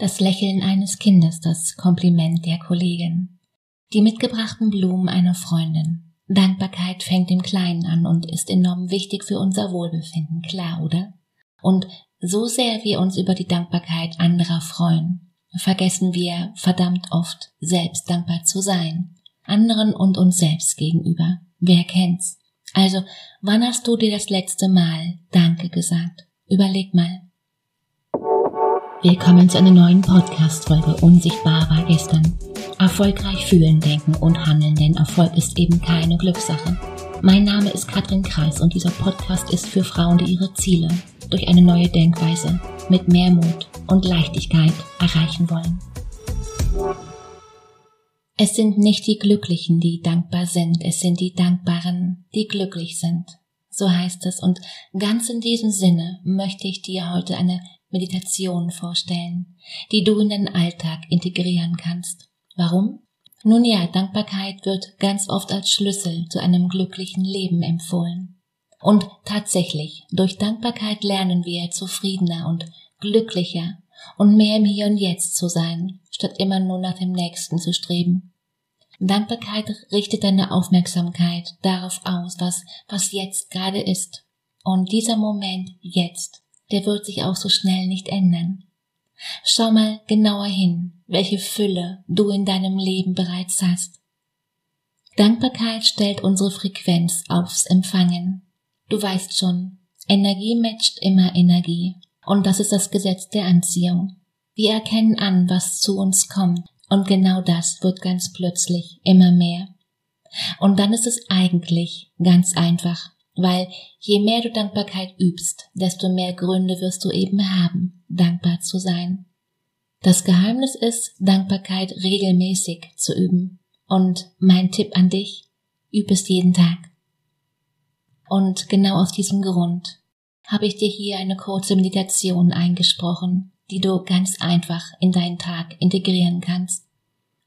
das Lächeln eines Kindes, das Kompliment der Kollegin, die mitgebrachten Blumen einer Freundin. Dankbarkeit fängt im Kleinen an und ist enorm wichtig für unser Wohlbefinden, klar, oder? Und so sehr wir uns über die Dankbarkeit anderer freuen, vergessen wir verdammt oft, selbst dankbar zu sein, anderen und uns selbst gegenüber. Wer kennt's? Also, wann hast du dir das letzte Mal Danke gesagt? Überleg mal. Willkommen zu einer neuen Podcast-Folge Unsichtbar war gestern. Erfolgreich fühlen, denken und handeln, denn Erfolg ist eben keine Glückssache. Mein Name ist Katrin Kreis und dieser Podcast ist für Frauen, die ihre Ziele durch eine neue Denkweise mit mehr Mut und Leichtigkeit erreichen wollen. Es sind nicht die Glücklichen, die dankbar sind, es sind die Dankbaren, die glücklich sind. So heißt es, und ganz in diesem Sinne möchte ich dir heute eine Meditation vorstellen, die du in deinen Alltag integrieren kannst. Warum? Nun ja, Dankbarkeit wird ganz oft als Schlüssel zu einem glücklichen Leben empfohlen. Und tatsächlich, durch Dankbarkeit lernen wir zufriedener und glücklicher und mehr im Hier und Jetzt zu sein, statt immer nur nach dem Nächsten zu streben. Dankbarkeit richtet deine Aufmerksamkeit darauf aus, was, was jetzt gerade ist. Und dieser Moment jetzt der wird sich auch so schnell nicht ändern. Schau mal genauer hin, welche Fülle du in deinem Leben bereits hast. Dankbarkeit stellt unsere Frequenz aufs Empfangen. Du weißt schon, Energie matcht immer Energie. Und das ist das Gesetz der Anziehung. Wir erkennen an, was zu uns kommt. Und genau das wird ganz plötzlich immer mehr. Und dann ist es eigentlich ganz einfach weil je mehr du Dankbarkeit übst, desto mehr Gründe wirst du eben haben, dankbar zu sein. Das Geheimnis ist, Dankbarkeit regelmäßig zu üben. Und mein Tipp an dich, üb es jeden Tag. Und genau aus diesem Grund habe ich dir hier eine kurze Meditation eingesprochen, die du ganz einfach in deinen Tag integrieren kannst.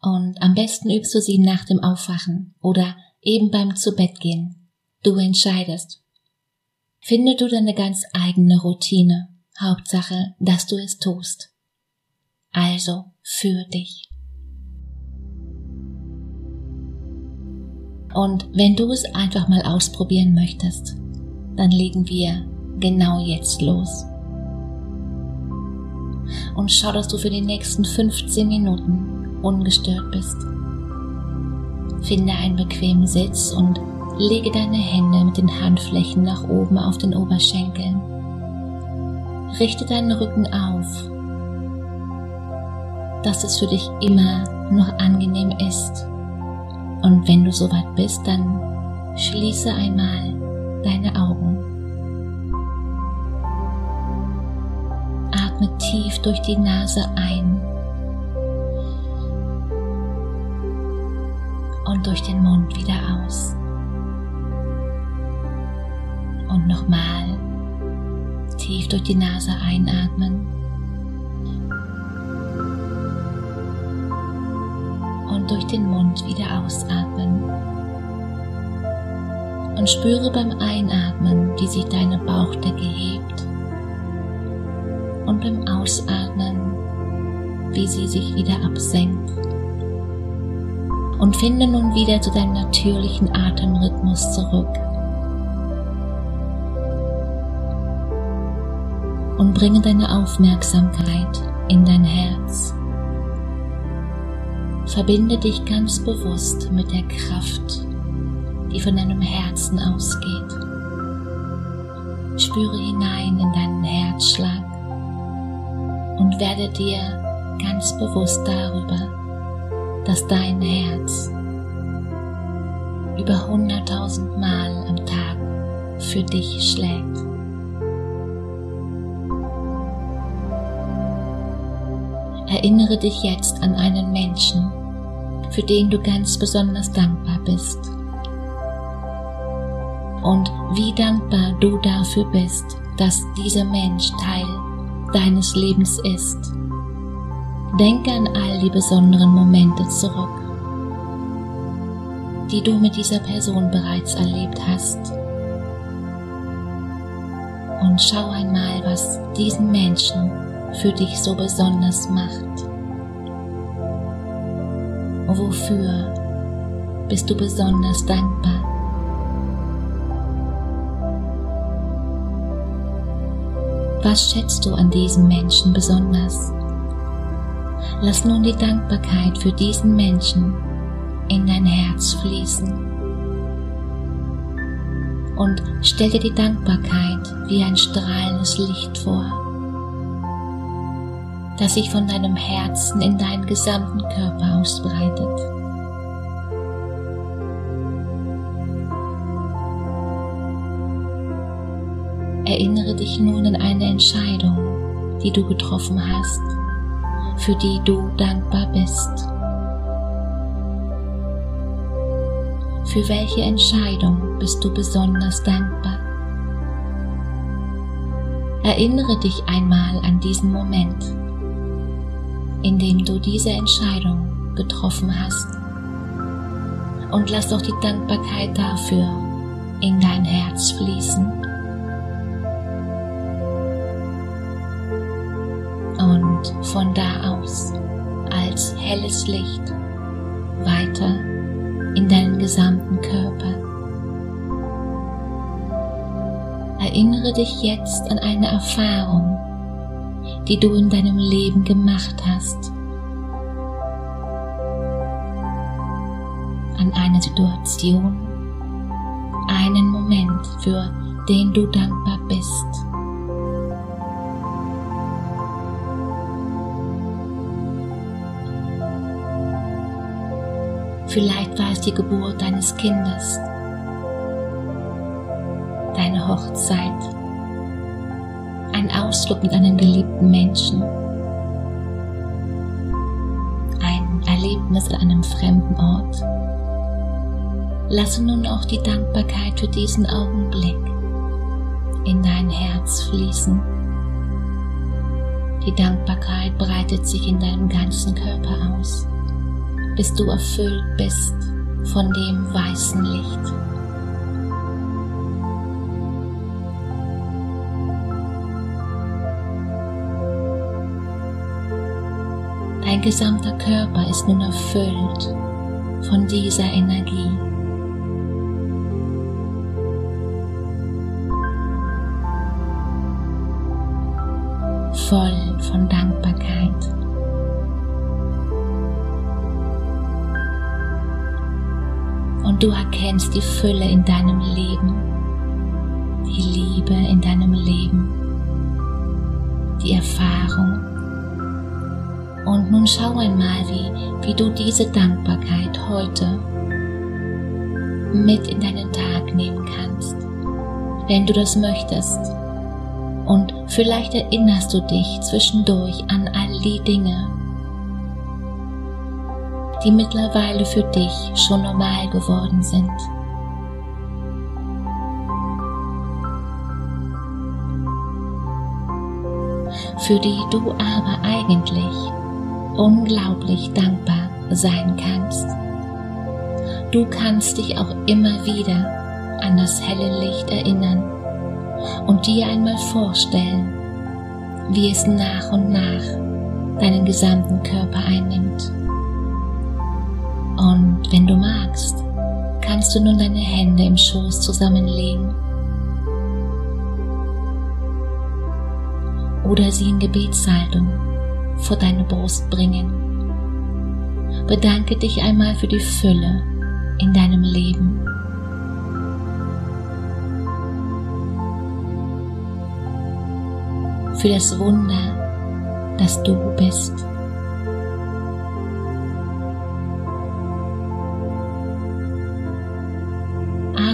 Und am besten übst du sie nach dem Aufwachen oder eben beim Zubettgehen Du entscheidest. Finde du deine ganz eigene Routine. Hauptsache, dass du es tust. Also für dich. Und wenn du es einfach mal ausprobieren möchtest, dann legen wir genau jetzt los. Und schau, dass du für die nächsten 15 Minuten ungestört bist. Finde einen bequemen Sitz und Lege deine Hände mit den Handflächen nach oben auf den Oberschenkeln. Richte deinen Rücken auf, dass es für dich immer noch angenehm ist. Und wenn du soweit bist, dann schließe einmal deine Augen. Atme tief durch die Nase ein und durch den Mund wieder aus. Nochmal tief durch die Nase einatmen. Und durch den Mund wieder ausatmen. Und spüre beim Einatmen, wie sich deine Bauchdecke hebt. Und beim Ausatmen, wie sie sich wieder absenkt. Und finde nun wieder zu deinem natürlichen Atemrhythmus zurück. Und bringe deine Aufmerksamkeit in dein Herz. Verbinde dich ganz bewusst mit der Kraft, die von deinem Herzen ausgeht. Spüre hinein in deinen Herzschlag und werde dir ganz bewusst darüber, dass dein Herz über hunderttausend Mal am Tag für dich schlägt. Erinnere dich jetzt an einen Menschen, für den du ganz besonders dankbar bist. Und wie dankbar du dafür bist, dass dieser Mensch Teil deines Lebens ist. Denke an all die besonderen Momente zurück, die du mit dieser Person bereits erlebt hast. Und schau einmal, was diesen Menschen für dich so besonders macht. Wofür bist du besonders dankbar? Was schätzt du an diesem Menschen besonders? Lass nun die Dankbarkeit für diesen Menschen in dein Herz fließen. Und stell dir die Dankbarkeit wie ein strahlendes Licht vor, das sich von deinem Herzen in deinen gesamten Körper ausbreitet. Erinnere dich nun an eine Entscheidung, die du getroffen hast, für die du dankbar bist. Für welche Entscheidung bist du besonders dankbar? Erinnere dich einmal an diesen Moment, in dem du diese Entscheidung getroffen hast und lass doch die Dankbarkeit dafür in dein Herz fließen. Und von da aus als helles Licht weiter in deinen gesamten Körper. Erinnere dich jetzt an eine Erfahrung, die du in deinem Leben gemacht hast. An eine Situation, einen Moment, für den du dankbar bist. Vielleicht war es die Geburt deines Kindes, deine Hochzeit, ein Ausflug mit einem geliebten Menschen, ein Erlebnis an einem fremden Ort. Lasse nun auch die Dankbarkeit für diesen Augenblick in dein Herz fließen. Die Dankbarkeit breitet sich in deinem ganzen Körper aus bis du erfüllt bist von dem weißen Licht. Dein gesamter Körper ist nun erfüllt von dieser Energie. Voll von Dankbarkeit. und du erkennst die Fülle in deinem Leben, die Liebe in deinem Leben, die Erfahrung. Und nun schau einmal, wie, wie du diese Dankbarkeit heute mit in deinen Tag nehmen kannst, wenn du das möchtest. Und vielleicht erinnerst du dich zwischendurch an all die Dinge, die mittlerweile für dich schon normal geworden sind. Für die du aber eigentlich unglaublich dankbar sein kannst. Du kannst dich auch immer wieder an das helle Licht erinnern und dir einmal vorstellen, wie es nach und nach deinen gesamten Körper einnimmt. Und wenn du magst, kannst du nun deine Hände im Schoß zusammenlegen oder sie in Gebetshaltung vor deine Brust bringen. Bedanke dich einmal für die Fülle in deinem Leben. Für das Wunder, das du bist.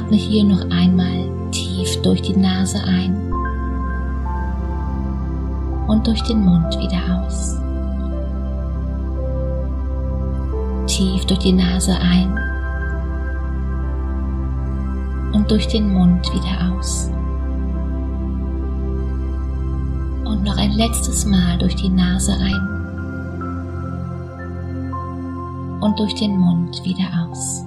atme hier noch einmal tief durch die Nase ein und durch den Mund wieder aus. Tief durch die Nase ein und durch den Mund wieder aus. Und noch ein letztes Mal durch die Nase ein und durch den Mund wieder aus.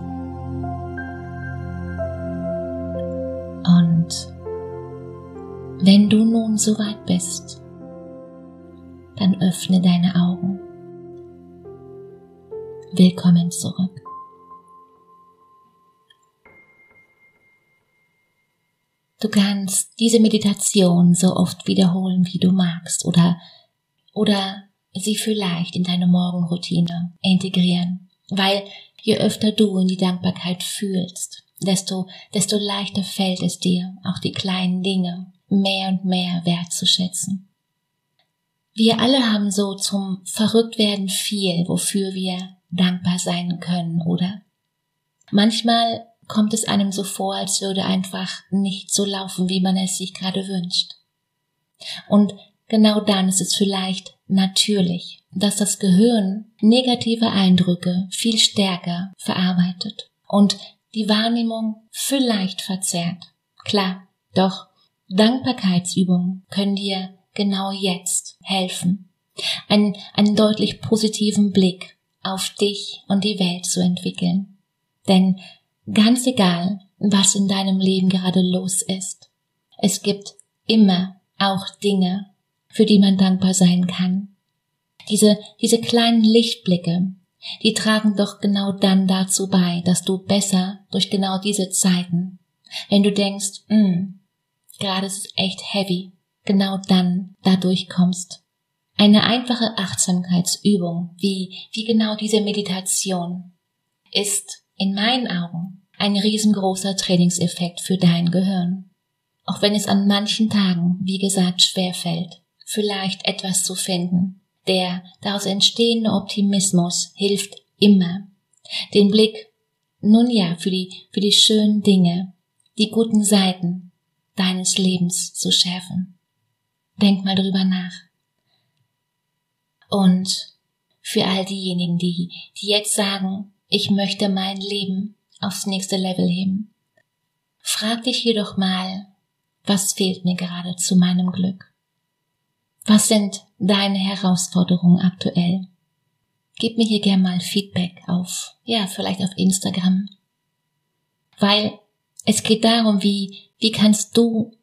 Wenn du nun soweit bist, dann öffne deine Augen. Willkommen zurück. Du kannst diese Meditation so oft wiederholen, wie du magst, oder, oder sie vielleicht in deine Morgenroutine integrieren, weil je öfter du in die Dankbarkeit fühlst, desto, desto leichter fällt es dir, auch die kleinen Dinge mehr und mehr wertzuschätzen. Wir alle haben so zum Verrücktwerden viel, wofür wir dankbar sein können, oder? Manchmal kommt es einem so vor, als würde einfach nicht so laufen, wie man es sich gerade wünscht. Und genau dann ist es vielleicht natürlich, dass das Gehirn negative Eindrücke viel stärker verarbeitet und die Wahrnehmung vielleicht verzerrt. Klar, doch Dankbarkeitsübungen können dir genau jetzt helfen, einen, einen deutlich positiven Blick auf dich und die Welt zu entwickeln. Denn ganz egal, was in deinem Leben gerade los ist, es gibt immer auch Dinge, für die man dankbar sein kann. Diese, diese kleinen Lichtblicke, die tragen doch genau dann dazu bei, dass du besser durch genau diese Zeiten, wenn du denkst, hm, gerade ist es echt heavy, genau dann da durchkommst. Eine einfache Achtsamkeitsübung, wie, wie genau diese Meditation, ist in meinen Augen ein riesengroßer Trainingseffekt für dein Gehirn. Auch wenn es an manchen Tagen, wie gesagt, schwer fällt, vielleicht etwas zu finden. Der daraus entstehende Optimismus hilft immer, den Blick nun ja für die, für die schönen Dinge, die guten Seiten deines Lebens zu schärfen. Denk mal drüber nach. Und für all diejenigen, die, die jetzt sagen, ich möchte mein Leben aufs nächste Level heben, frag dich jedoch mal, was fehlt mir gerade zu meinem Glück? Was sind deine Herausforderungen aktuell? Gib mir hier gern mal Feedback auf, ja, vielleicht auf Instagram. Weil es geht darum, wie, wie kannst du,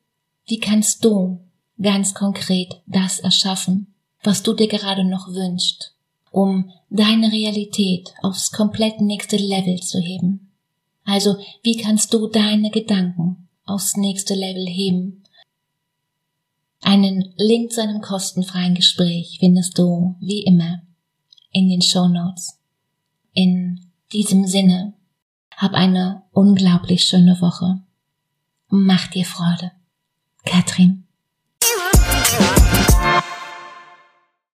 wie kannst du ganz konkret das erschaffen, was du dir gerade noch wünschst, um deine Realität aufs komplett nächste Level zu heben. Also, wie kannst du deine Gedanken aufs nächste Level heben? Einen Link zu einem kostenfreien Gespräch findest du, wie immer, in den Show Notes. In diesem Sinne, hab eine unglaublich schöne Woche. Mach dir Freude. Katrin.